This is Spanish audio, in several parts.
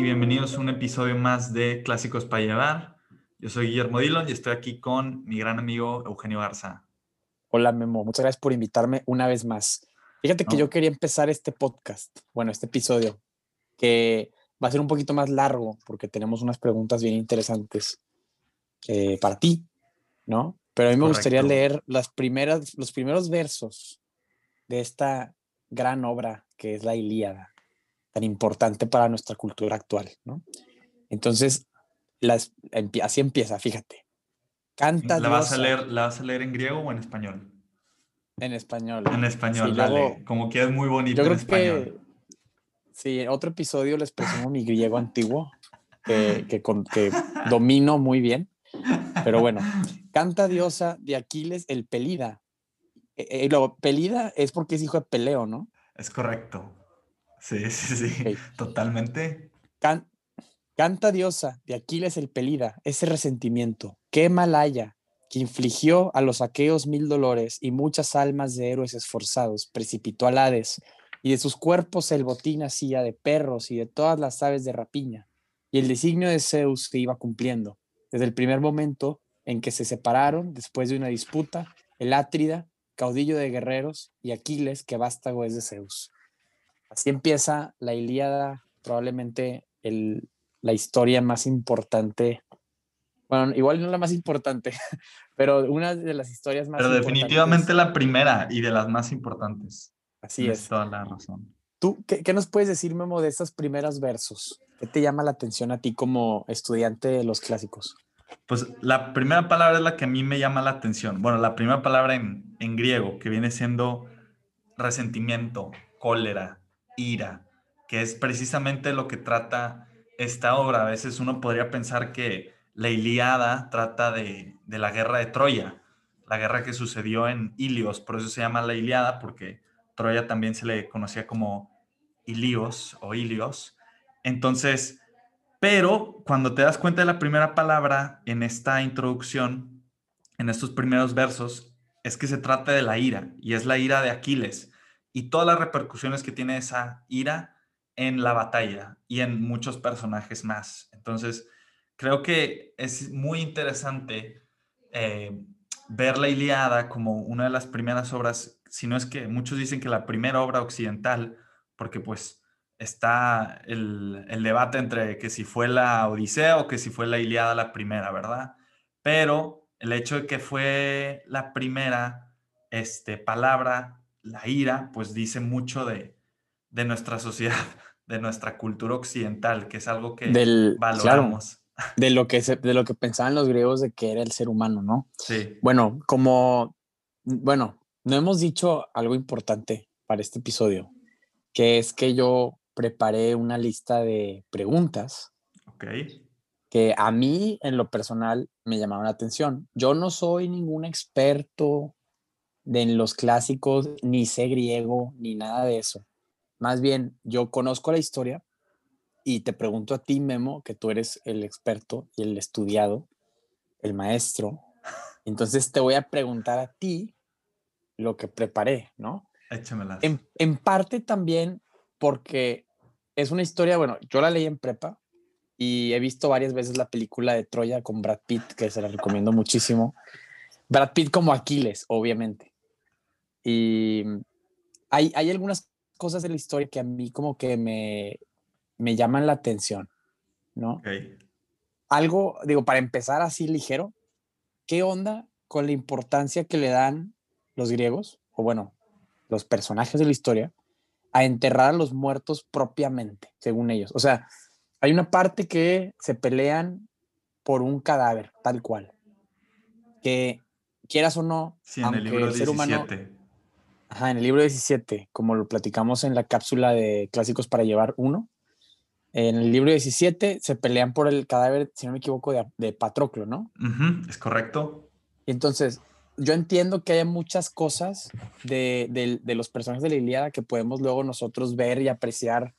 Y bienvenidos a un episodio más de Clásicos para Llevar. Yo soy Guillermo Dillon y estoy aquí con mi gran amigo Eugenio Garza. Hola, Memo. Muchas gracias por invitarme una vez más. Fíjate que yo quería empezar este podcast, bueno, este episodio, que va a ser un poquito más largo porque tenemos unas preguntas bien interesantes eh, para ti, ¿no? Pero a mí me gustaría leer las primeras, los primeros versos de esta gran obra que es la Ilíada, tan importante para nuestra cultura actual, ¿no? Entonces, las, así empieza, fíjate. Canta ¿La vas, a leer, ¿La vas a leer en griego o en español? en español. En español, Sí, dale. luego- Como que es muy bonito Yo en creo español. que sí, en otro episodio les presumo mi griego antiguo, que, que, con- que domino muy bien. Pero bueno, canta diosa de Aquiles el Pelida. Eh, eh, lo Pelida es porque es hijo de Peleo, ¿no? Es correcto. Sí, sí, sí. Totalmente. Can- canta diosa de Aquiles el Pelida, ese resentimiento, qué malaya, que infligió a los aqueos mil dolores y muchas almas de héroes esforzados, precipitó al Hades, y de sus cuerpos el botín hacía de perros y de todas las aves de rapiña, y el designio de Zeus se iba cumpliendo, desde el primer momento en que se separaron, después de una disputa, el Átrida, caudillo de guerreros, y Aquiles, que vástago es de Zeus. Así empieza la Ilíada, probablemente el, la historia más importante. Bueno, igual no la más importante, pero una de las historias más Pero definitivamente la primera y de las más importantes. Así Tienes es. toda la razón. ¿Tú qué, qué nos puedes decir, Memo, de estos primeros versos? ¿Qué te llama la atención a ti como estudiante de los clásicos? Pues la primera palabra es la que a mí me llama la atención. Bueno, la primera palabra en, en griego, que viene siendo resentimiento, cólera, ira, que es precisamente lo que trata esta obra. A veces uno podría pensar que la Ilíada trata de, la guerra de Troya, la guerra que sucedió en Ilios, por eso se llama la Ilíada, porque Troya también se le conocía como Ilios o Ilios. Entonces, pero cuando te das cuenta de la primera palabra en esta introducción, en estos primeros versos, es que se trata de la ira, y es la ira de Aquiles, y todas las repercusiones que tiene esa ira en la batalla y en muchos personajes más. Entonces, creo que es muy interesante eh, ver la Iliada como una de las primeras obras, si no es que muchos dicen que la primera obra occidental, porque pues está el, debate entre que si fue la Odisea o que si fue la Iliada la primera, ¿verdad? Pero el hecho de que fue la primera este, palabra, la ira, pues dice mucho de, de nuestra sociedad, de nuestra cultura occidental, que es algo que Del, claro, valoramos. de lo, que se- de lo que pensaban los griegos de que era el ser humano, ¿no? Sí, Bueno, como, bueno, no hemos dicho algo importante para este episodio, que es que yo preparé una lista de preguntas ok. que a mí en lo personal me llamaron la atención. Yo no soy ningún experto de en los clásicos, ni sé griego, ni nada de eso. Más bien, yo conozco la historia y te pregunto a ti, Memo, que tú eres el experto y el estudiado, el maestro. Entonces te voy a preguntar a ti lo que preparé, ¿no? Échamelas. En, en parte también porque es una historia, bueno, yo la leí en prepa y he visto varias veces la película de Troya con Brad Pitt, que se la recomiendo muchísimo. Brad Pitt como Aquiles, obviamente. Y hay, hay algunas cosas de la historia que a mí como que me, me llaman la atención, ¿no? Algo, digo, para empezar así ligero, ¿qué onda con la importancia que le dan los griegos, o bueno, los personajes de la historia, a enterrar a los muertos propiamente, según ellos? O sea, hay una parte que se pelean por un cadáver, tal cual. Que quieras o no, Sí, el aunque libro el ser humano, 17. Ajá, en el libro 17, como lo platicamos en la cápsula de Clásicos para Llevar uno, en el libro 17 se pelean por el cadáver, si no me equivoco, de, de Patroclo, ¿no? Ujú, ¿Es correcto? Y entonces, yo entiendo que hay muchas cosas de, de- de los personajes de la Ilíada que podemos luego nosotros ver y apreciar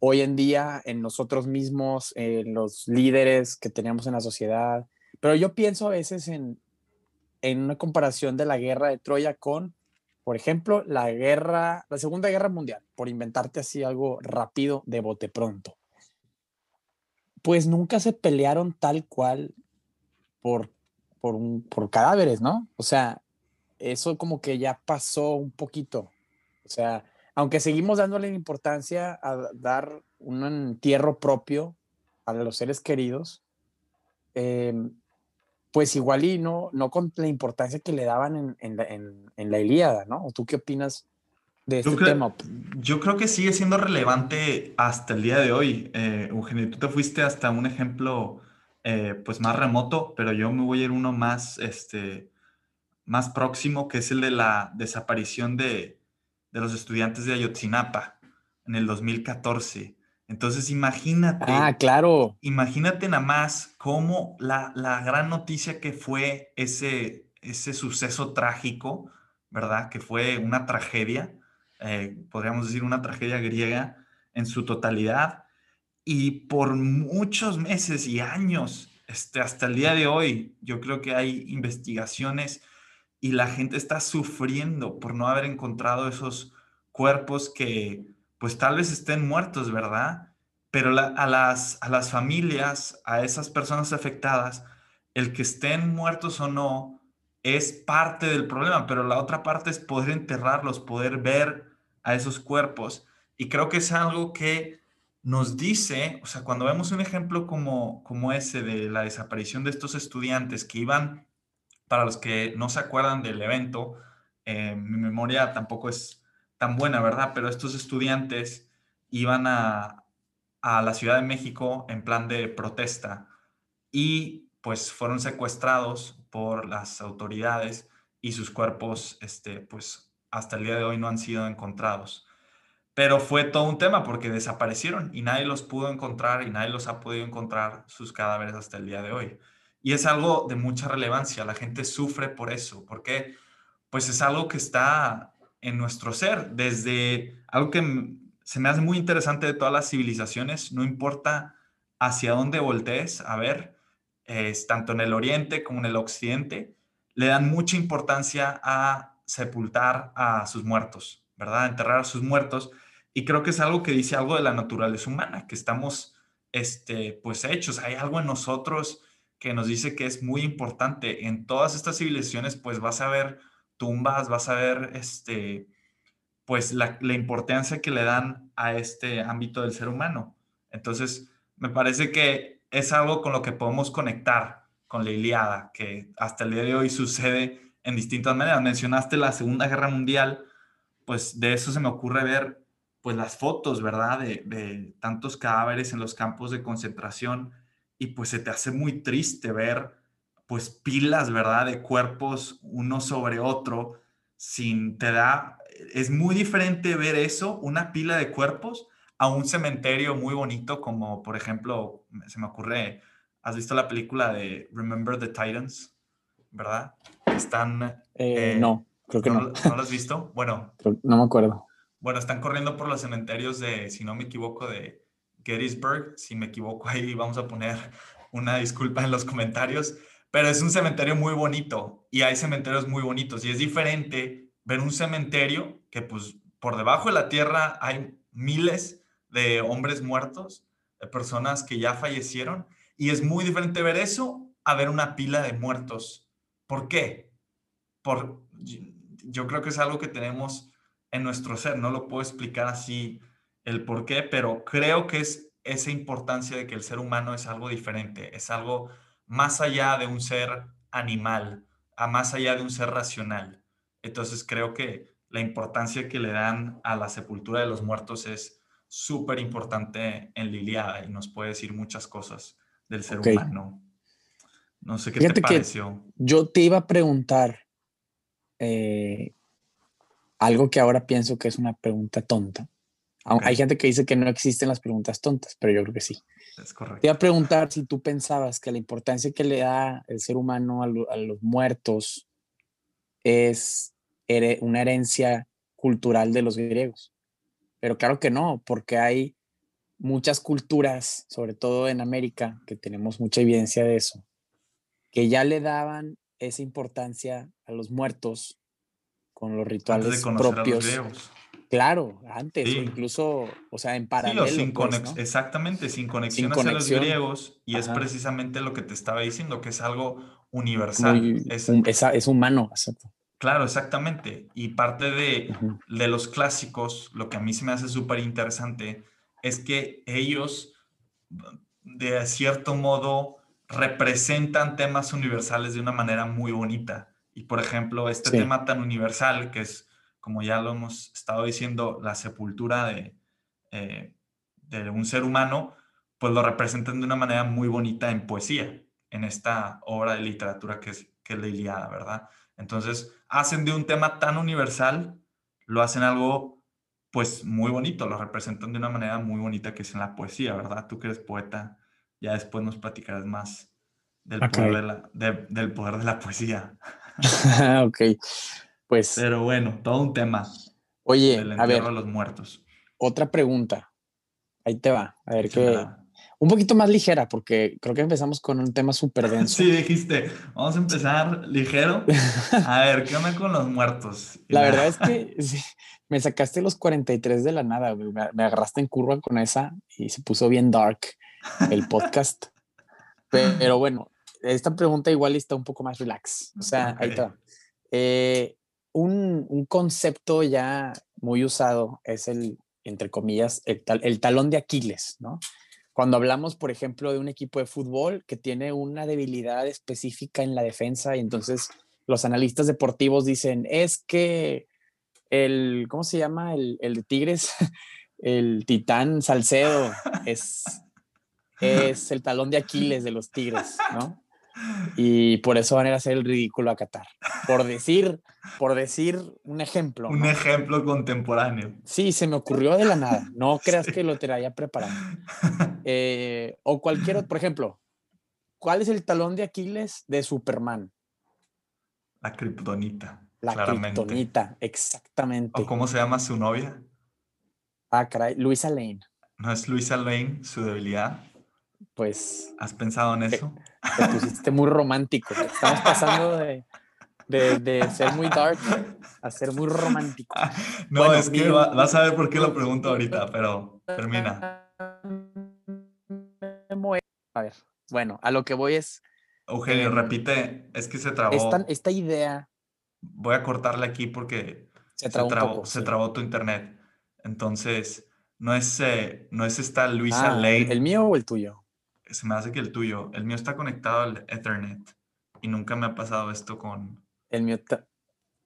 hoy en día en nosotros mismos, en los líderes que teníamos en la sociedad. Pero yo pienso a veces en, en una comparación de la guerra de Troya con, por ejemplo, la guerra, la Segunda Guerra Mundial, por inventarte así algo rápido de bote pronto. Pues nunca se pelearon tal cual por, por, un, por cadáveres, ¿no? O sea, eso como que ya pasó un poquito. O sea, aunque seguimos dándole importancia a dar un entierro propio a los seres queridos, em, pues igual y no, no con la importancia que le daban en, la, en, la, Ilíada, ¿no? ¿Tú qué opinas de este tema? Yo creo que sigue siendo relevante hasta el día de hoy. Eh, Eugenio, tú te fuiste hasta un ejemplo eh, pues más remoto, pero yo me voy a ir uno más, este, más próximo, que es el de la desaparición de, de los estudiantes de Ayotzinapa en el 2014. Entonces imagínate. Ah, claro. Imagínate nada más cómo la, la gran noticia que fue ese, ese suceso trágico, ¿verdad? Que fue una tragedia, eh, podríamos decir una tragedia griega en su totalidad. Y por muchos meses y años, este, hasta el día de hoy, yo creo que hay investigaciones y la gente está sufriendo por no haber encontrado esos cuerpos que pues tal vez estén muertos, ¿verdad? Pero a, las, a las familias, a esas personas afectadas, el que estén muertos o no es parte del problema, pero la otra parte es poder enterrarlos, poder ver a esos cuerpos. Y creo que es algo que nos dice, o sea, cuando vemos un ejemplo como, como ese de la desaparición de estos estudiantes que iban para los que no se acuerdan del evento, eh, mi memoria tampoco es tan buena, ¿verdad? Pero estos estudiantes iban a, a la Ciudad de México en plan de protesta y pues fueron secuestrados por las autoridades y sus cuerpos, este, pues hasta el día de hoy no han sido encontrados. Pero fue todo un tema porque desaparecieron y nadie los pudo encontrar y nadie los ha podido encontrar sus cadáveres hasta el día de hoy. Y es algo de mucha relevancia, la gente sufre por eso, porque pues es algo que está en nuestro ser, desde algo que se me hace muy interesante de todas las civilizaciones, no importa hacia dónde voltees a ver, es, tanto en el oriente como en el occidente, le dan mucha importancia a sepultar a sus muertos, ¿verdad? Enterrar a sus muertos. Y creo que es algo que dice algo de la naturaleza humana, que estamos, este, pues, hechos. Hay algo en nosotros que nos dice que es muy importante. En todas estas civilizaciones, pues vas a ver tumbas, vas a ver este, pues la, importancia que le dan a este ámbito del ser humano. Entonces, me parece que es algo con lo que podemos conectar con la Iliada, que hasta el día de hoy sucede en distintas maneras. Mencionaste la Segunda Guerra Mundial, pues de eso se me ocurre ver pues las fotos, ¿verdad? De, de tantos cadáveres en los campos de concentración y pues se te hace muy triste ver pues pilas, ¿verdad? De cuerpos uno sobre otro, sin, te da, es muy diferente ver eso, una pila de cuerpos, a un cementerio muy bonito, como por ejemplo, se me ocurre, ¿has visto la película de Remember the Titans? ¿Verdad? Están... Eh, eh, no, creo que no. ¿No lo has visto? Bueno. no me acuerdo. Bueno, están corriendo por los cementerios de, si no me equivoco, de Gettysburg. Si me equivoco ahí, vamos a poner una disculpa en los comentarios pero es un cementerio muy bonito y hay cementerios muy bonitos y es diferente ver un cementerio que pues por debajo de la tierra hay miles de hombres muertos, de personas que ya fallecieron y es muy diferente ver eso a ver una pila de muertos. ¿Por qué? Por, yo creo que es algo que tenemos en nuestro ser, no lo puedo explicar así el por qué, pero creo que es esa importancia de que el ser humano es algo diferente, es algo más allá de un ser animal, a más allá de un ser racional. Entonces creo que la importancia que le dan a la sepultura de los muertos es súper importante en Liliada y nos puede decir muchas cosas del ser humano. No sé qué te pareció. yo te iba a preguntar eh, algo que ahora pienso que es una pregunta tonta. Hay gente que dice que no existen las preguntas tontas, pero yo creo que sí. Es correcto. Te iba a preguntar si tú pensabas que la importancia que le da el ser humano a, los muertos es una herencia cultural de los griegos. Pero claro que no, porque hay muchas culturas, sobre todo en América, que tenemos mucha evidencia de eso, que ya le daban esa importancia a los muertos con los rituales Antes de propios. a los griegos. Claro, antes, Sí. o incluso, o sea, en Sí, paralelo. o sin pues, exactamente, sin conexión hacia los griegos, y es precisamente lo que te estaba diciendo, que es algo universal. Muy- Es, un- es, es humano, exacto. claro, exactamente. Y parte de, de los clásicos, lo que a mí se me hace súper interesante, es que ellos, de cierto modo, representan temas universales de una manera muy bonita. Y por ejemplo, este Sí. tema tan universal, que es, como ya lo hemos estado diciendo, la sepultura de, eh, de un ser humano, pues lo representan de una manera muy bonita en poesía, en esta obra de literatura que es, que es la Iliada, ¿verdad? Entonces, hacen de un tema tan universal, lo hacen algo, pues, muy bonito, lo representan de una manera muy bonita que es en la poesía, ¿verdad? Tú que eres poeta, ya después nos platicarás más del, poder, de la, de- del poder de la poesía. ok. Pues, Pero bueno, todo un tema oye, del a ver, de los muertos. otra pregunta. Ahí te va. A ver qué. Un poquito más ligera, porque creo que empezamos con un tema súper denso. Sí, dijiste, vamos a empezar ligero. A ver, ¿qué onda con los muertos? Y La verdad es que sí, me sacaste los 43 de la nada, güey. Me, agarraste en curva con esa y se puso bien dark el podcast. Pero bueno, esta pregunta igual está un poco más relax. O sea, ahí te Ok. va. Eh, un, un concepto ya muy usado es el, entre comillas, el, tal- el talón de Aquiles, ¿no? Cuando hablamos, por ejemplo, de un equipo de fútbol que tiene una debilidad específica en la defensa y entonces los analistas deportivos dicen, es que el, ¿cómo se llama? El, el de Tigres, el titán Salcedo es, es el talón de Aquiles de los Tigres, ¿no? Y por eso van a ir a hacer el ridículo a Qatar. Por decir, por decir un ejemplo. Un ¿no? ejemplo contemporáneo. Sí, se me ocurrió de la nada. No creas Sí. que lo traía preparado. Eh, o cualquier otro, por ejemplo, ¿cuál es el talón de Aquiles de Superman? La kriptonita. La kriptonita, exactamente. ¿O cómo se llama su novia? Ah, caray, Luisa Lane. ¿No es Luisa Lane su debilidad? Pues ¿Has pensado en eso? te pusiste muy romántico. Estamos pasando de, de- de ser muy dark a ser muy romántico. No, Bueno, es que mi- va- vas a ver por qué lo pregunto ahorita, pero termina. A ver, bueno, a lo que voy es Eugenio, Em, repite, es que se trabó. esta, esta idea Voy a cortarle aquí porque se trabó un trabó, poco. se sí. trabó tu internet. Entonces, no es, eh, no es esta Luisa Ah, Lane. ¿El mío o el tuyo? Se me hace que el tuyo. El mío está conectado al Ethernet y nunca me ha pasado esto con. El mío. ta-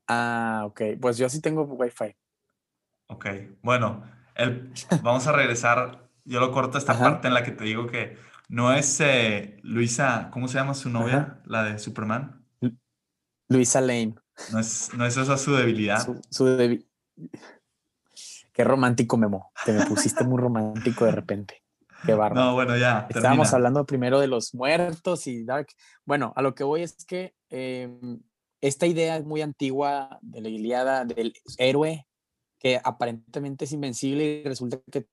Ah, ok. Pues yo sí tengo Wi-Fi. Ok, bueno, el, vamos a regresar. Yo lo corto esta Ajá. parte en la que te digo que no es eh, Luisa, ¿cómo se llama su novia? Ajá. La de Superman. Luisa Lane. No es, no es esa su debilidad. Su, su debi- Qué romántico, Memo. Te me pusiste muy romántico de repente. Qué bárbaro. No, bueno, ya. Estábamos termina. hablando primero de los muertos y Dark. Bueno, a lo que voy es que em, esta idea es muy antigua de la Iliada, del héroe que aparentemente es invencible y resulta que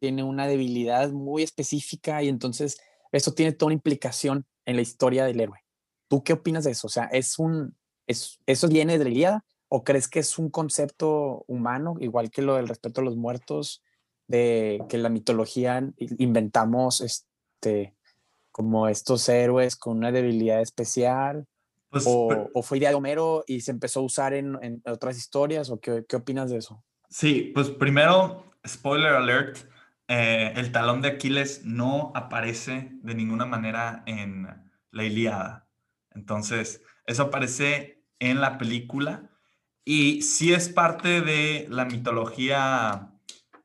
tiene una debilidad muy específica y entonces esto tiene toda una implicación en la historia del héroe. ¿Tú qué opinas de eso? O sea, ¿es un, es, ¿eso viene de la Iliada o crees que es un concepto humano, igual que lo del respeto a los muertos? De que la mitología inventamos este como estos héroes con una debilidad especial Pues, o fue idea de Homero y se empezó a usar en, en otras historias o qué, qué opinas de eso? Sí, pues primero, spoiler alert, eh, el talón de Aquiles no aparece de ninguna manera en la Ilíada. Entonces, eso aparece en la película y sí es parte de la mitología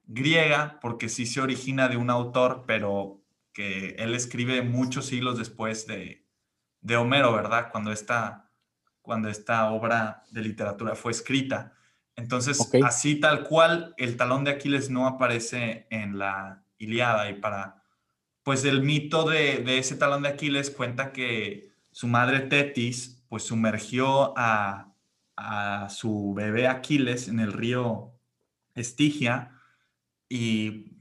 griega, porque sí se origina de un autor, pero que él escribe muchos siglos después de, de Homero, ¿verdad? Cuando esta, cuando esta obra de literatura fue escrita. Entonces, Ok. así tal cual, el talón de Aquiles no aparece en la Iliada y para, pues el mito de, de ese talón de Aquiles cuenta que su madre Tetis, pues sumergió a, a su bebé Aquiles en el río Estigia y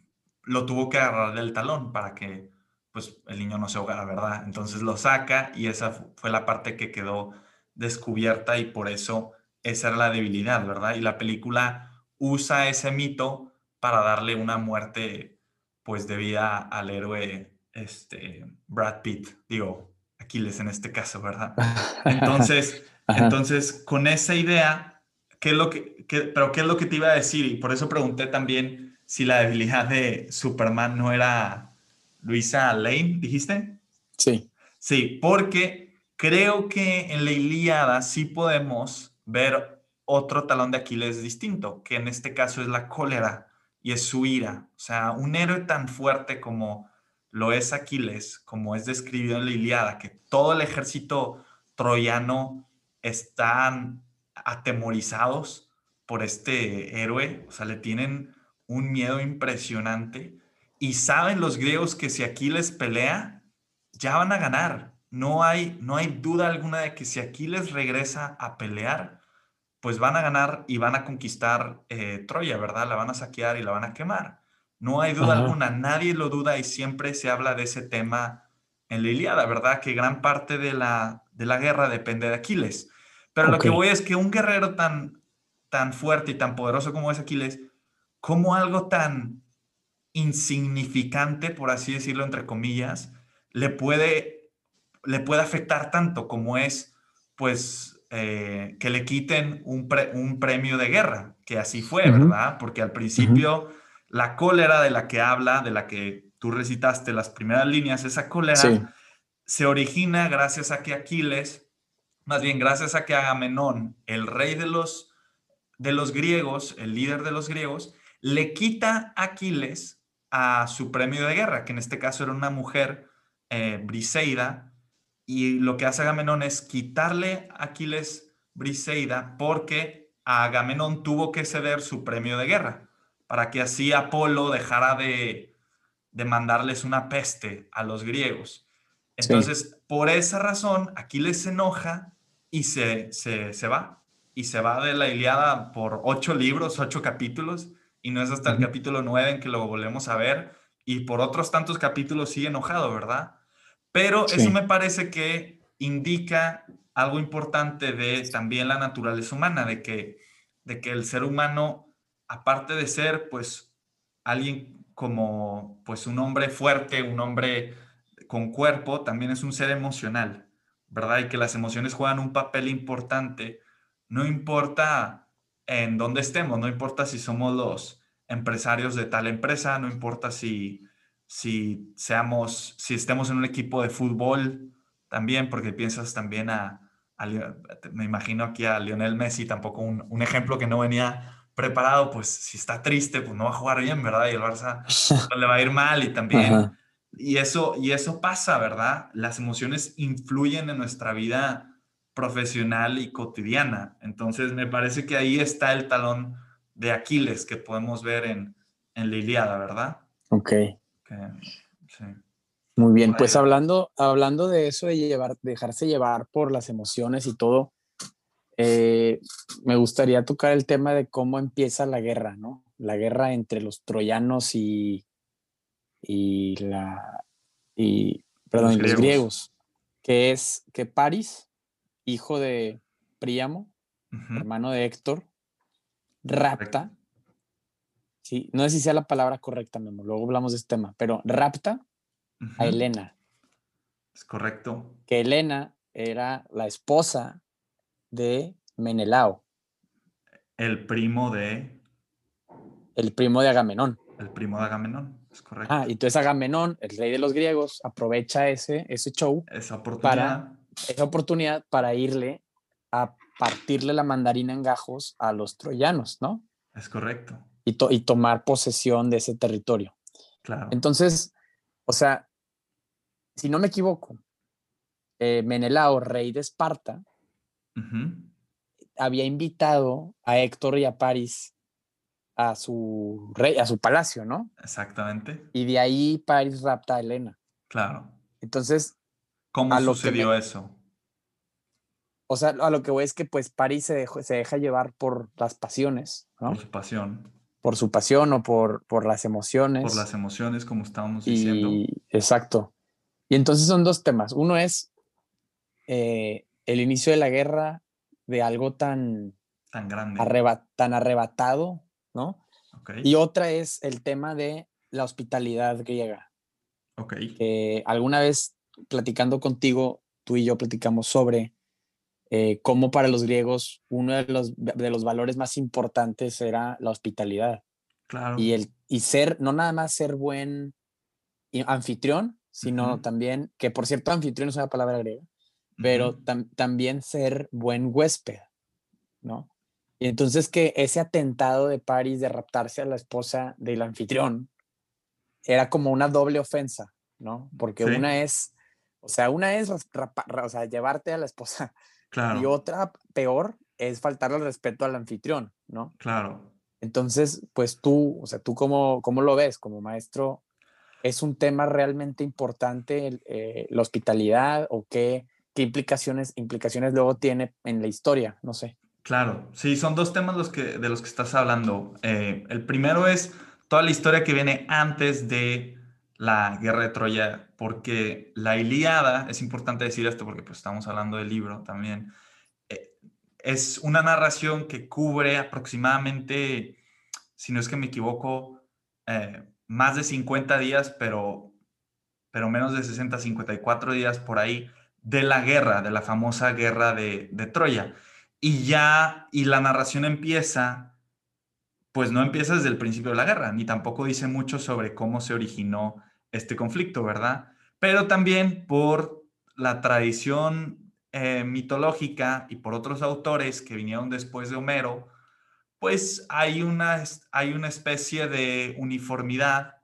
lo tuvo que agarrar del talón para que pues el niño no se ahogara, ¿verdad? Entonces lo saca y esa fu- fue la parte que quedó descubierta y por eso esa era la debilidad, ¿verdad? Y la película usa ese mito para darle una muerte pues debida al héroe este, Brad Pitt, digo, Aquiles en este caso, ¿verdad? Entonces, entonces con esa idea, ¿qué es lo que, pero qué es lo que te iba a decir? Y por eso pregunté también si la debilidad de Superman no era Luisa Lane, dijiste? Sí. Sí, porque creo que en la Ilíada sí podemos ver otro talón de Aquiles distinto, que en este caso es la cólera y es su ira. O sea, un héroe tan fuerte como lo es Aquiles, como es describido en la Iliada, que todo el ejército troyano están atemorizados por este héroe, o sea, le tienen un miedo impresionante y saben los griegos que si Aquiles pelea, ya van a ganar. No hay, no hay duda alguna de que si Aquiles regresa a pelear, pues van a ganar y van a conquistar eh, Troya, ¿verdad? La van a saquear y la van a quemar. No hay duda alguna, nadie lo duda y siempre se habla de ese tema en la Iliada, ¿verdad? Que gran parte de la, de la guerra depende de Aquiles. Pero lo que voy es que un guerrero tan, tan fuerte y tan poderoso como es Aquiles, como algo tan insignificante, por así decirlo, entre comillas, le puede, le puede afectar tanto como es, pues, eh, que le quiten un, un, premio de guerra, que así fue, ¿verdad? Porque al principio la cólera de la que habla, de la que tú recitaste las primeras líneas, esa cólera se origina gracias a que Aquiles, más bien gracias a que Agamenón, el rey de los, de los griegos, el líder de los griegos, le quita a Aquiles a su premio de guerra, que en este caso era una mujer eh, Briseida, y lo que hace Agamenón es quitarle a Aquiles Briseida porque Agamenón tuvo que ceder su premio de guerra para que así Apolo dejara de, mandarles una peste a los griegos. Entonces, por esa razón, Aquiles se enoja y se, se, va. Y se va de la Iliada por ocho libros, ocho capítulos, y no es hasta el capítulo nueve en que lo volvemos a ver, y por otros tantos capítulos sigue enojado, ¿verdad? Pero eso me parece que indica algo importante de también la naturaleza humana, de que, de que el ser humano aparte de ser pues alguien como pues un hombre fuerte, un hombre con cuerpo, también es un ser emocional, ¿verdad? Y que las emociones juegan un papel importante, no importa en dónde estemos, no importa si somos los empresarios de tal empresa, no importa si, si seamos, si estemos en un equipo de fútbol también, porque piensas también a, me imagino aquí a Lionel Messi, tampoco un, un ejemplo que no venía preparado, pues si está triste, pues no va a jugar bien, ¿verdad? Y el Barça le va a ir mal y también. Y eso, y eso pasa, ¿verdad? Las emociones influyen en nuestra vida profesional y cotidiana. Entonces, me parece que ahí está el talón de Aquiles que podemos ver en, en la Iliada, ¿verdad? Ok. sí. Muy bien, pues hablando, hablando de eso, de llevar, dejarse llevar por las emociones y todo, eh, me gustaría tocar el tema de cómo empieza la guerra, ¿no? La guerra entre los troyanos y, y la y perdón, los, griegos. que es que Paris, hijo de Príamo, hermano de Héctor, rapta, sí, no sé si sea la palabra correcta, Memo, luego hablamos de este tema, pero rapta a Helena. Es correcto. Que Helena era la esposa de Menelao. El primo de... El primo de Agamenón. El primo de Agamenón, es correcto. Ah, y entonces Agamenón, el rey de los griegos, aprovecha ese, ese show. Esa oportunidad. Para, esa oportunidad para irle a partirle la mandarina en gajos a los troyanos, ¿no? Es correcto. Y, y tomar posesión de ese territorio. Claro. Entonces, o sea, si no me equivoco, eh, Menelao, rey de Esparta, había invitado a Héctor y a París a su rey, a su palacio, ¿no? Exactamente. Y de ahí París rapta a Elena. Claro. Entonces, ¿cómo sucedió eso? O sea, a lo que voy es que pues París se, se deja llevar por las pasiones, ¿no? Por su pasión. Por su pasión o por, por las emociones. Por las emociones, como estábamos diciendo. exacto. Y entonces son dos temas. Uno es eh, el inicio de la guerra de algo tan, tan grande, tan arrebatado, ¿no? Y otra es el tema de la hospitalidad griega. Ok. alguna vez platicando contigo, tú y yo platicamos sobre eh, cómo para los griegos uno de los, de los valores más importantes era la hospitalidad. Claro. Y, el, y ser, no nada más ser buen anfitrión, sino también, que por cierto, anfitrión es una palabra griega, pero también ser buen huésped, ¿no? Y entonces que ese atentado de París de raptarse a la esposa del anfitrión era como una doble ofensa, ¿no? Porque una es, o sea, una es o sea, llevarte a la esposa y otra peor es faltarle el respeto al anfitrión, ¿no? Claro. Entonces, pues tú, o sea, tú cómo, cómo lo ves como maestro, ¿es un tema realmente importante eh, la hospitalidad o qué, qué implicaciones, implicaciones luego tiene en la historia? No sé. Claro, sí, son dos temas los que, de los que estás hablando. Eh, el primero es toda la historia que viene antes de la guerra de Troya, porque la Ilíada, es importante decir esto porque pues, estamos hablando del libro también, eh, es una narración que cubre aproximadamente, si no es que me equivoco, eh, más de 50 días, pero, pero menos de 60, 54 días por ahí, de la guerra, de la famosa guerra de, de Troya. Y ya, y la narración empieza, pues no empieza desde el principio de la guerra, ni tampoco dice mucho sobre cómo se originó este conflicto, ¿verdad? Pero también por la tradición eh, mitológica y por otros autores que vinieron después de Homero, pues hay una, hay una especie de uniformidad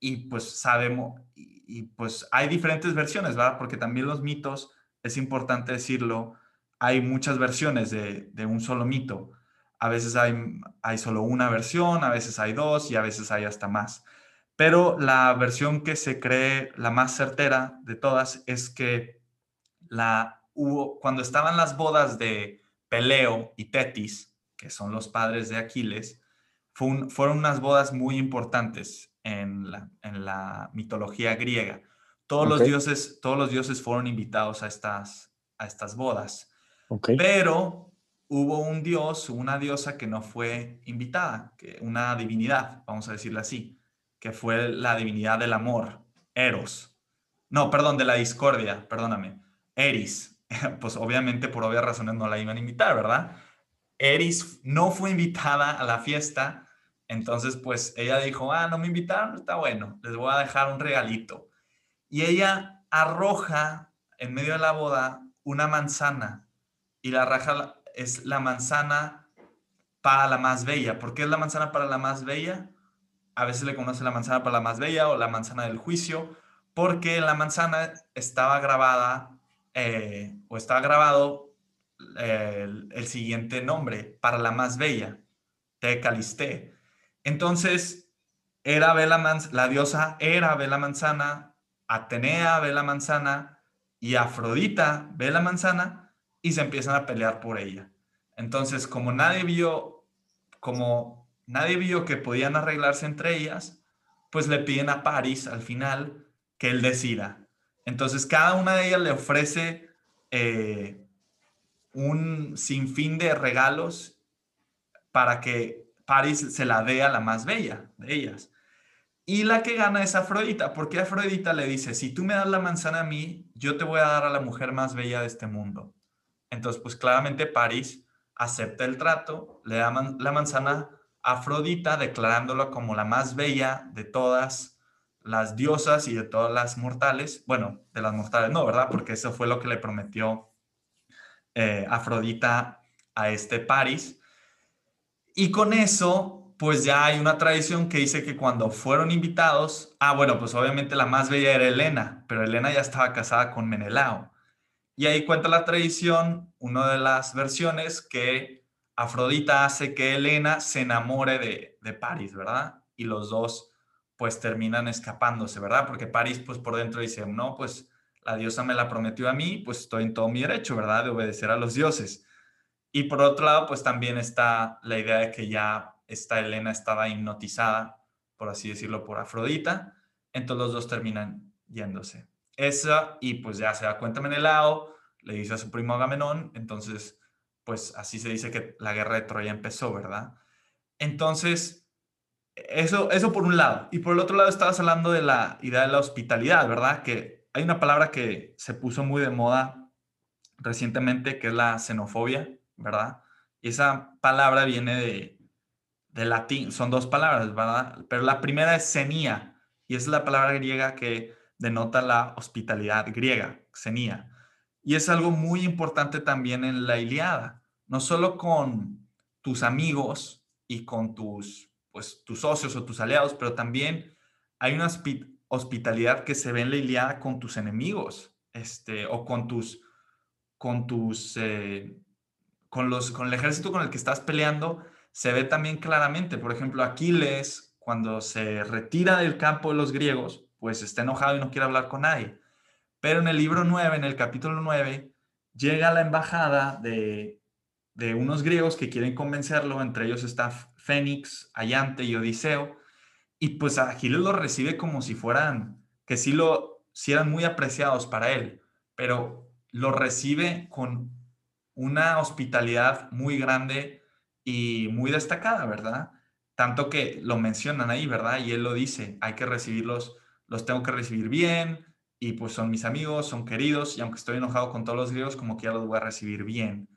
y pues sabemos, y, y pues hay diferentes versiones, ¿verdad? Porque también los mitos, es importante decirlo, hay muchas versiones de, un solo mito. A veces hay, hay solo una versión, a veces hay dos y a veces hay hasta más. Pero la versión que se cree la más certera de todas es que la, hubo, cuando estaban las bodas de Peleo y Tetis, que son los padres de Aquiles, fueron unas bodas muy importantes en la, en la mitología griega. Todos, los dioses, todos los dioses fueron invitados a estas, a estas bodas. Pero hubo un dios, una diosa que no fue invitada, que una divinidad, vamos a decirlo así, que fue la divinidad del amor, Eros. No, perdón, de la discordia, perdóname, Eris. Pues obviamente por obvias razones no la iban a invitar, ¿verdad? Eris no fue invitada a la fiesta, entonces pues ella dijo, ah, no me invitaron, está bueno, les voy a dejar un regalito. Y ella arroja en medio de la boda una manzana y la raja es la manzana para la más bella. ¿Por qué es la manzana para la más bella? A veces le conoce la manzana para la más bella o la manzana del juicio, porque la manzana estaba grabada eh, o estaba grabado el, siguiente nombre, para la más bella, Te Caliste. Entonces, era la, la diosa era ve la manzana, Atenea ve la manzana y Afrodita ve la manzana y se empiezan a pelear por ella. Entonces, como nadie vio, como nadie vio que podían arreglarse entre ellas, pues le piden a Paris al final que él decida. Entonces, cada una de ellas le ofrece eh, un sinfín de regalos para que Paris se la dé a la más bella de ellas. Y la que gana es Afrodita, porque Afrodita le dice, si tú me das la manzana a mí, yo te voy a dar a la mujer más bella de este mundo. Entonces, pues claramente París acepta el trato, le da la manzana Afrodita, declarándola como la más bella de todas las diosas y de todas las mortales. Bueno, de las mortales no, ¿verdad? Porque eso fue lo que le prometió eh, Afrodita a este París. Y con eso, pues ya hay una tradición que dice que cuando fueron invitados, ah, bueno, pues obviamente la más bella era Helena, pero Helena ya estaba casada con Menelao. Y ahí cuenta la tradición, una de las versiones, que Afrodita hace que Helena se enamore de, de París, ¿verdad? Y los dos pues terminan escapándose, ¿verdad? Porque París pues por dentro dice, no, pues la diosa me la prometió a mí, pues estoy en todo mi derecho, ¿verdad? De obedecer a los dioses. Y por otro lado, pues también está la idea de que ya esta Helena estaba hipnotizada, por así decirlo, por Afrodita. Entonces los dos terminan yéndose esa y pues ya se da cuenta Menelao, le dice a su primo Agamenón, entonces, pues así se dice que la guerra de Troya empezó, ¿verdad? Entonces, eso, eso por un lado. Y por el otro lado estabas hablando de la idea de la hospitalidad, ¿verdad? Que hay una palabra que se puso muy de moda recientemente, que es la xenofobia, ¿verdad? Y esa palabra viene de, de latín, son dos palabras, ¿verdad? Pero la primera es xenia, y es la palabra griega que denota la hospitalidad griega, xenia. Y es algo muy importante también en la Iliada, no solo con tus amigos y con tus, pues, tus socios o tus aliados, pero también hay una hospitalidad que se ve en la Iliada con tus enemigos, este, o con tus, con tus, eh, con los, con el ejército con el que estás peleando, se ve también claramente. Por ejemplo, Aquiles, cuando se retira del campo de los griegos, pues está enojado y no quiere hablar con nadie. Pero en el libro 9, en el capítulo 9, llega la embajada de, de unos griegos que quieren convencerlo, entre ellos está Fénix, Ayante y Odiseo, y pues Aquiles lo recibe como si fueran, que sí, lo, sí eran muy apreciados para él, pero lo recibe con una hospitalidad muy grande y muy destacada, ¿verdad? Tanto que lo mencionan ahí, ¿verdad? Y él lo dice, hay que recibirlos, los tengo que recibir bien, y pues son mis amigos, son queridos, y aunque estoy enojado con todos los griegos, como que ya los voy a recibir bien.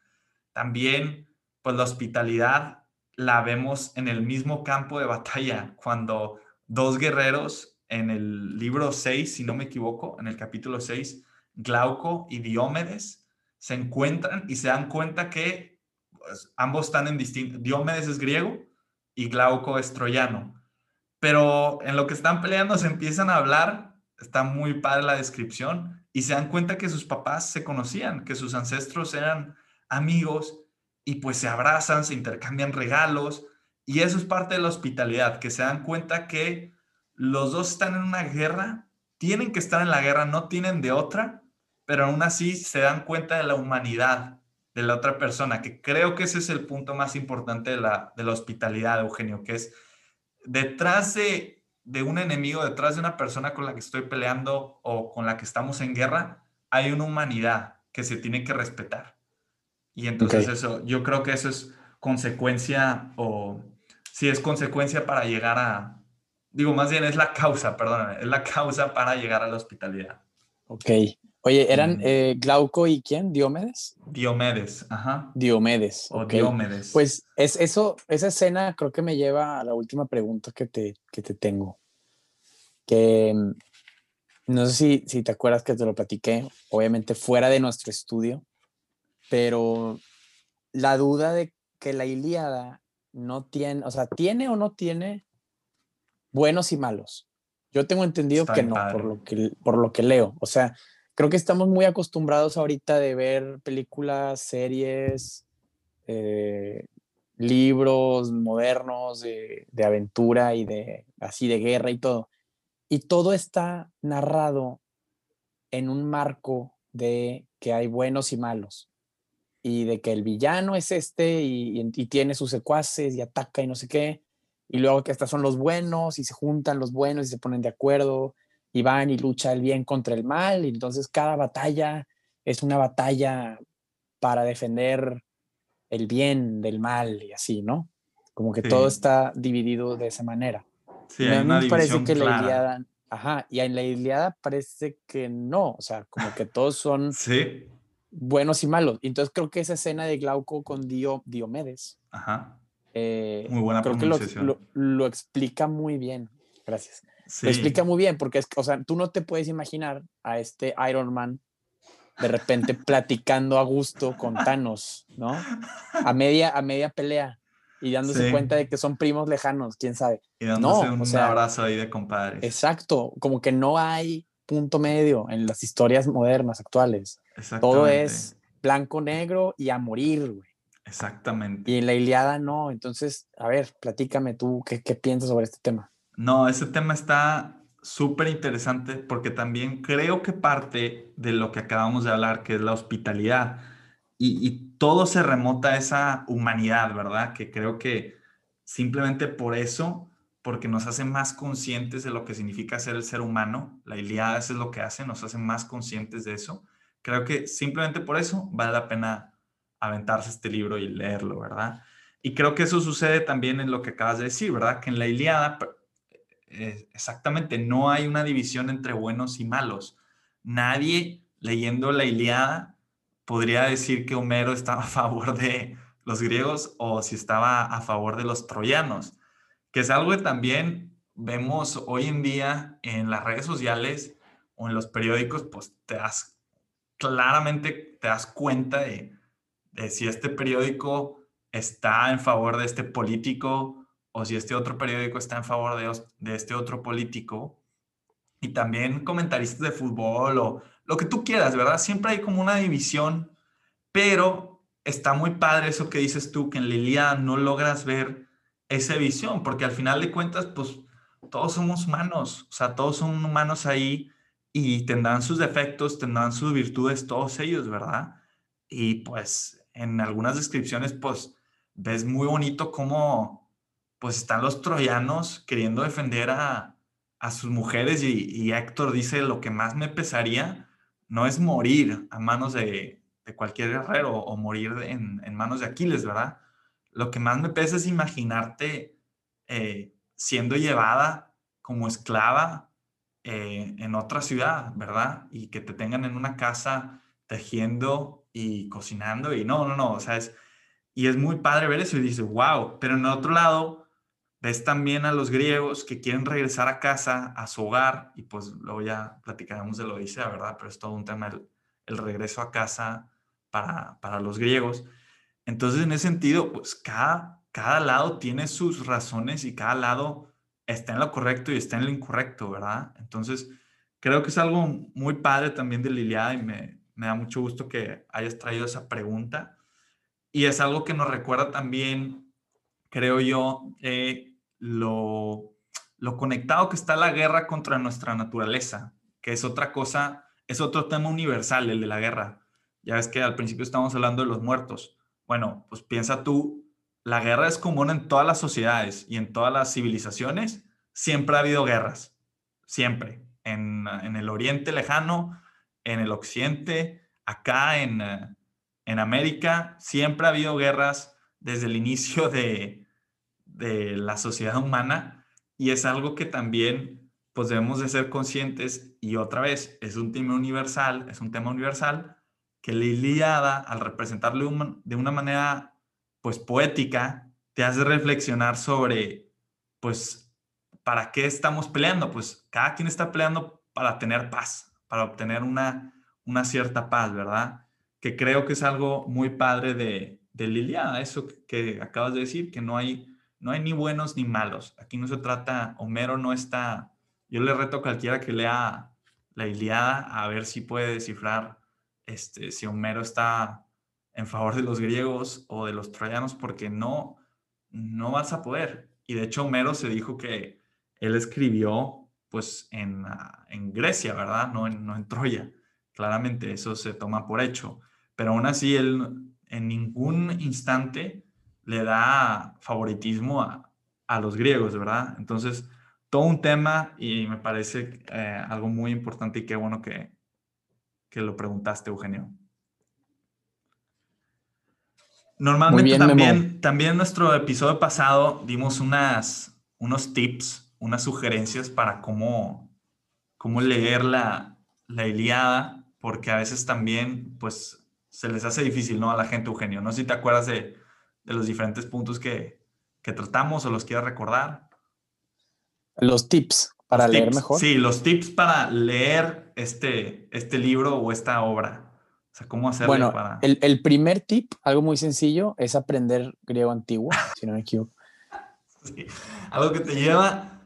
También, pues la hospitalidad la vemos en el mismo campo de batalla, cuando dos guerreros en el libro 6, si no me equivoco, en el capítulo 6, Glauco y Diomedes, se encuentran y se dan cuenta que pues, ambos están en distinto, Diomedes es griego y Glauco es troyano, pero en lo que están peleando se empiezan a hablar está muy padre la descripción y se dan cuenta que sus papás se conocían, que sus ancestros eran amigos y pues se abrazan, se intercambian regalos y eso es parte de la hospitalidad, que se dan cuenta que los dos están en una guerra, tienen que estar en la guerra, no tienen de otra, pero aún así se dan cuenta de la humanidad de la otra persona, que creo que ese es el punto más importante de la, de la hospitalidad, Eugenio, que es detrás de de un enemigo, detrás de una persona con la que estoy peleando o con la que estamos en guerra, hay una humanidad que se tiene que respetar. Y entonces eso, yo creo que eso es consecuencia o si es consecuencia para llegar a, digo, más bien es la causa, perdóname, es la causa para llegar a la hospitalidad. Ok. Oye, ¿eran eh, Glauco y quién? ¿Diomedes? Diomedes, ajá. Diomedes. O Diomedes. Pues es eso, esa escena creo que me lleva a la última pregunta que te, que te tengo. Que mm, no sé si, si te acuerdas que te lo platiqué, obviamente fuera de nuestro estudio, pero la duda de que la Ilíada no tiene, o sea, tiene o no tiene buenos y malos. Yo tengo entendido que no, por lo que, por lo que leo. O sea, creo que estamos muy acostumbrados ahorita de ver películas, series, eh, libros modernos de, de, aventura y de así de guerra y todo. Y todo está narrado en un marco de que hay buenos y malos y de que el villano es este y, y tiene sus secuaces y ataca y no sé qué. Y luego que estos son los buenos y se juntan los buenos y se ponen de acuerdo y van y lucha el bien contra el mal, y entonces cada batalla es una batalla para defender el bien del mal y así, ¿no? Como que todo está dividido de esa manera. Sí, hay una me parece que la Iliada, ajá, y en la Iliada parece que no, o sea, como que todos son sí. Buenos y malos. Entonces creo que esa escena de Glauco con Dio, Diomedes, ajá. Eh, muy buena creo que lo, lo, explica muy bien. Gracias. Lo explica muy bien, porque es, o sea, tú no te puedes imaginar a este Iron Man de repente platicando a gusto con Thanos, ¿no? A media, a media pelea y dándose cuenta de que son primos lejanos, quién sabe. Y dándose un abrazo ahí de compadres. Exacto, como que no hay punto medio en las historias modernas, actuales. Todo es blanco-negro y a morir, güey. Exactamente. Y en la Iliada no. Entonces, a ver, platícame tú, ¿qué, qué piensas sobre este tema? No, ese tema está súper interesante porque también creo que parte de lo que acabamos de hablar, que es la hospitalidad, y, todo se remota a esa humanidad, ¿verdad? Que creo que simplemente por eso, porque nos hace más conscientes de lo que significa ser el ser humano, la Iliada es lo que hace, nos hace más conscientes de eso, creo que simplemente por eso vale la pena aventarse este libro y leerlo, ¿verdad? Y creo que eso sucede también en lo que acabas de decir, ¿verdad? Que en la Iliada, eh, exactamente, no hay una división entre buenos y malos. Nadie leyendo la Iliada podría decir que Homero estaba a favor de los griegos o si estaba a favor de los troyanos, que es algo que también vemos hoy en día en las redes sociales o en los periódicos, pues te das claramente, te das cuenta de, si este periódico está en favor de este político o si este otro periódico está en favor de, de este otro político. Y también comentaristas de fútbol o lo que tú quieras, ¿verdad? Siempre hay como una división, pero está muy padre eso que dices tú, que en Lilia no logras ver esa visión, porque al final de cuentas, pues todos somos humanos, o sea, todos son humanos ahí y tendrán sus defectos, tendrán sus virtudes, todos ellos, ¿verdad? Y pues en algunas descripciones, pues ves muy bonito cómo pues están los troyanos queriendo defender a, a sus mujeres y, Héctor dice lo que más me pesaría no es morir a manos de, de cualquier guerrero o morir en, en, manos de Aquiles, ¿verdad? Lo que más me pesa es imaginarte eh, siendo llevada como esclava eh, en otra ciudad, ¿verdad? Y que te tengan en una casa tejiendo y cocinando y no, no, no, o sea, es, y es muy padre ver eso y dices, wow, pero en otro lado ves también a los griegos que quieren regresar a casa, a su hogar, y pues luego ya platicaremos de lo dice, ¿verdad? Pero es todo un tema el, el regreso a casa para, para, los griegos. Entonces, en ese sentido, pues cada, cada lado tiene sus razones y cada lado está en lo correcto y está en lo incorrecto, ¿verdad? Entonces, creo que es algo muy padre también de Liliada y me, me da mucho gusto que hayas traído esa pregunta y es algo que nos recuerda también, creo yo, eh, lo, lo conectado que está la guerra contra nuestra naturaleza, que es otra cosa, es otro tema universal, el de la guerra. Ya ves que al principio estamos hablando de los muertos. Bueno, pues piensa tú, la guerra es común en todas las sociedades y en todas las civilizaciones. Siempre ha habido guerras, siempre. En, el oriente lejano, en el occidente, acá en, en América siempre ha habido guerras desde el inicio de, de la sociedad humana y es algo que también pues debemos de ser conscientes y otra vez es un tema universal, es un tema universal que la Ilíada al representarle de una manera pues poética te hace reflexionar sobre pues para qué estamos peleando, pues cada quien está peleando para tener paz, para obtener una, una cierta paz, ¿verdad? que creo que es algo muy padre de, de Liliana, eso que, acabas de decir, que no hay, no hay ni buenos ni malos. Aquí no se trata, Homero no está, yo le reto a cualquiera que lea la Iliada a ver si puede descifrar este, si Homero está en favor de los griegos o de los troyanos, porque no, no vas a poder. Y de hecho Homero se dijo que él escribió pues en, en Grecia, ¿verdad? No en, no en Troya. Claramente eso se toma por hecho pero aún así él en ningún instante le da favoritismo a, los griegos, ¿verdad? Entonces, todo un tema y me parece eh, algo muy importante y qué bueno que, que lo preguntaste, Eugenio. Normalmente también, también en nuestro episodio pasado dimos unas, unos tips, unas sugerencias para cómo, cómo leer la, la Iliada, porque a veces también, pues, se les hace difícil, ¿no? A la gente, Eugenio. No sé si te acuerdas de, los diferentes puntos que, tratamos o los quieras recordar. Los tips para leer mejor. Sí, los tips para leer este, este libro o esta obra. O sea, cómo hacerlo bueno, para... El, el primer tip, algo muy sencillo, es aprender griego antiguo, si no me equivoco. Sí, algo que te lleva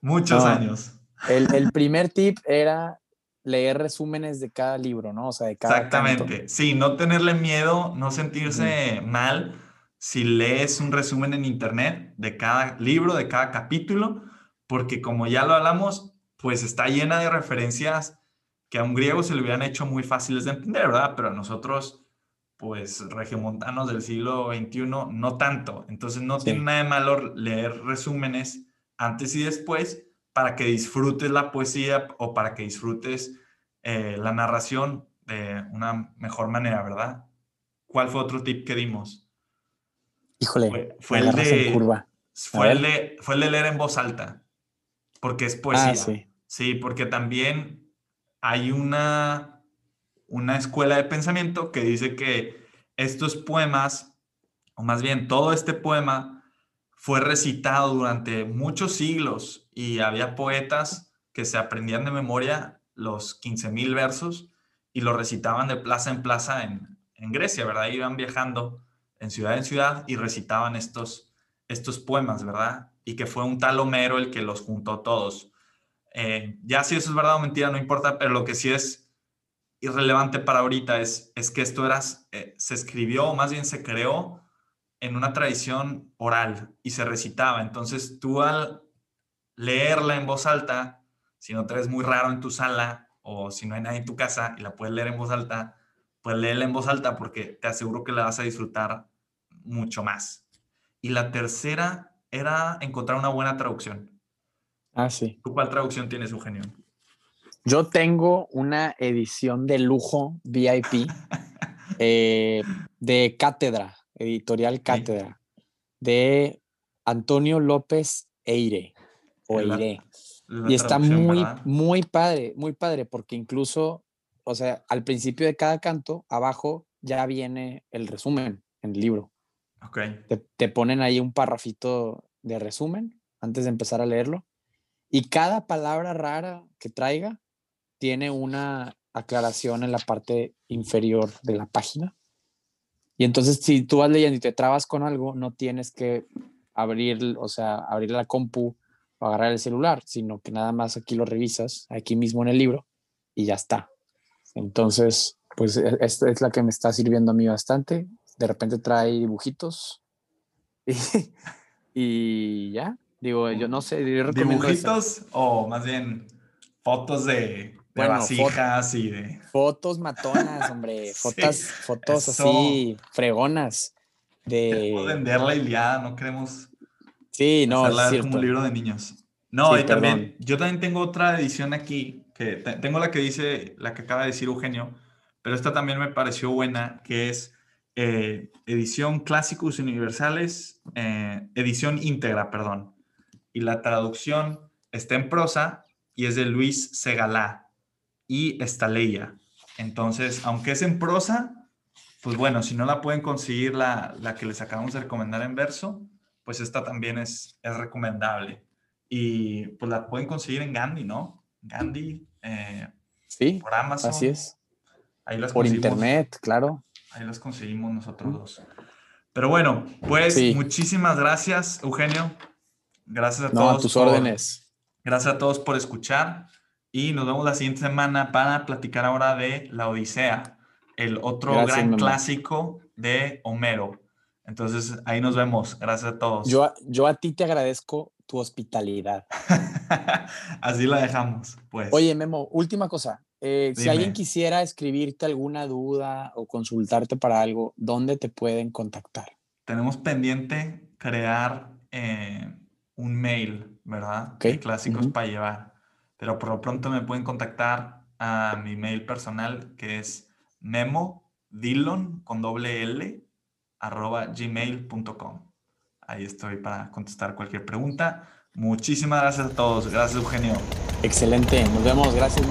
muchos años. El, el, primer tip era leer resúmenes de cada libro, ¿no? O sea, de cada Exactamente. Sí, no tenerle miedo, no sentirse mal si lees un resumen en internet de cada libro, de cada capítulo, porque como ya lo hablamos, pues está llena de referencias que a un griego se le hubieran hecho muy fáciles de entender, ¿verdad? Pero a nosotros, pues regiomontanos del siglo XXI, no tanto. Entonces no tiene nada de malo leer resúmenes antes y después para que disfrutes la poesía o para que disfrutes eh, la narración de una mejor manera, ¿verdad? ¿Cuál fue otro tip que dimos? Híjole, fue, el de, Fue, el de, fue el de leer en voz alta, porque es poesía. Ah, sí. sí, porque también hay una, una escuela de pensamiento que dice que estos poemas, o más bien todo este poema, fue recitado durante muchos siglos y había poetas que se aprendían de memoria los 15.000 versos y lo recitaban de plaza en plaza en, en, Grecia, ¿verdad? Iban viajando en ciudad en ciudad y recitaban estos, estos poemas, ¿verdad? Y que fue un tal Homero el que los juntó todos. Eh, ya si eso es verdad o mentira, no importa, pero lo que sí es irrelevante para ahorita es, es que esto era, eh, se escribió, o más bien se creó en una tradición oral y se recitaba. Entonces tú al leerla en voz alta, si no te ves muy raro en tu sala o si no hay nadie en tu casa y la puedes leer en voz alta, pues leerla en voz alta porque te aseguro que la vas a disfrutar mucho más. Y la tercera era encontrar una buena traducción. Ah, sí. ¿Tú cuál traducción tienes, Eugenio? Yo tengo una edición de lujo VIP eh, de cátedra editorial Cátedra, de Antonio López Eire, o Eire. y está muy, muy padre, muy padre, porque incluso, o sea, al principio de cada canto, abajo ya viene el resumen en el libro. Ok. Te, ponen ahí un parrafito de resumen antes de empezar a leerlo. Y cada palabra rara que traiga tiene una aclaración en la parte inferior de la página. Y entonces, si tú vas leyendo y te trabas con algo, no tienes que abrir, o sea, abrir la compu o agarrar el celular, sino que nada más aquí lo revisas, aquí mismo en el libro, y ya está. Entonces, pues e, esta es la que me está sirviendo a mí bastante. De repente trae dibujitos y, ya. Digo, yo no sé. ¿Dibujitos o más bien fotos de de vasijas y de. Fotos matonas, hombre. Fotos, fotos así, fregonas. De. Queremos vender la Iliada, no queremos. Sí, no. Hacerla como un libro de niños. No, y también, yo también tengo otra edición aquí, que tengo la que dice, la que acaba de decir Eugenio, pero esta también me pareció buena, que es eh, edición Clásicos Universales, eh, edición íntegra, perdón. Y la traducción está en prosa y es de Luis Segalá y Estaleya. Entonces, aunque es en prosa, pues bueno, si no la pueden conseguir la, la que les acabamos de recomendar en verso, pues esta también es, es recomendable. Y pues la pueden conseguir en Gandhi, ¿no? Gandhi. Eh, sí, por Amazon. Así es. Ahí las por internet, claro. Ahí las conseguimos nosotros dos. Pero bueno, pues muchísimas gracias, Eugenio. Gracias a todos. No, a tus órdenes. Gracias a todos por escuchar. Y nos vemos la siguiente semana para platicar ahora de La Odisea, el otro gran clásico de Homero. Entonces ahí nos vemos. Gracias a todos. Yo, yo a ti te agradezco tu hospitalidad. Así la dejamos, pues. Oye, Memo, última cosa. Eh, si alguien quisiera escribirte alguna duda o consultarte para algo, ¿dónde te pueden contactar? Tenemos pendiente crear eh, un mail, ¿verdad? Clásicos para llevar. Pero por lo pronto me pueden contactar a mi mail personal que es memodillon con doble L arroba gmail.com. Ahí estoy para contestar cualquier pregunta. Muchísimas gracias a todos. Gracias, Eugenio. Excelente. Nos vemos. Gracias.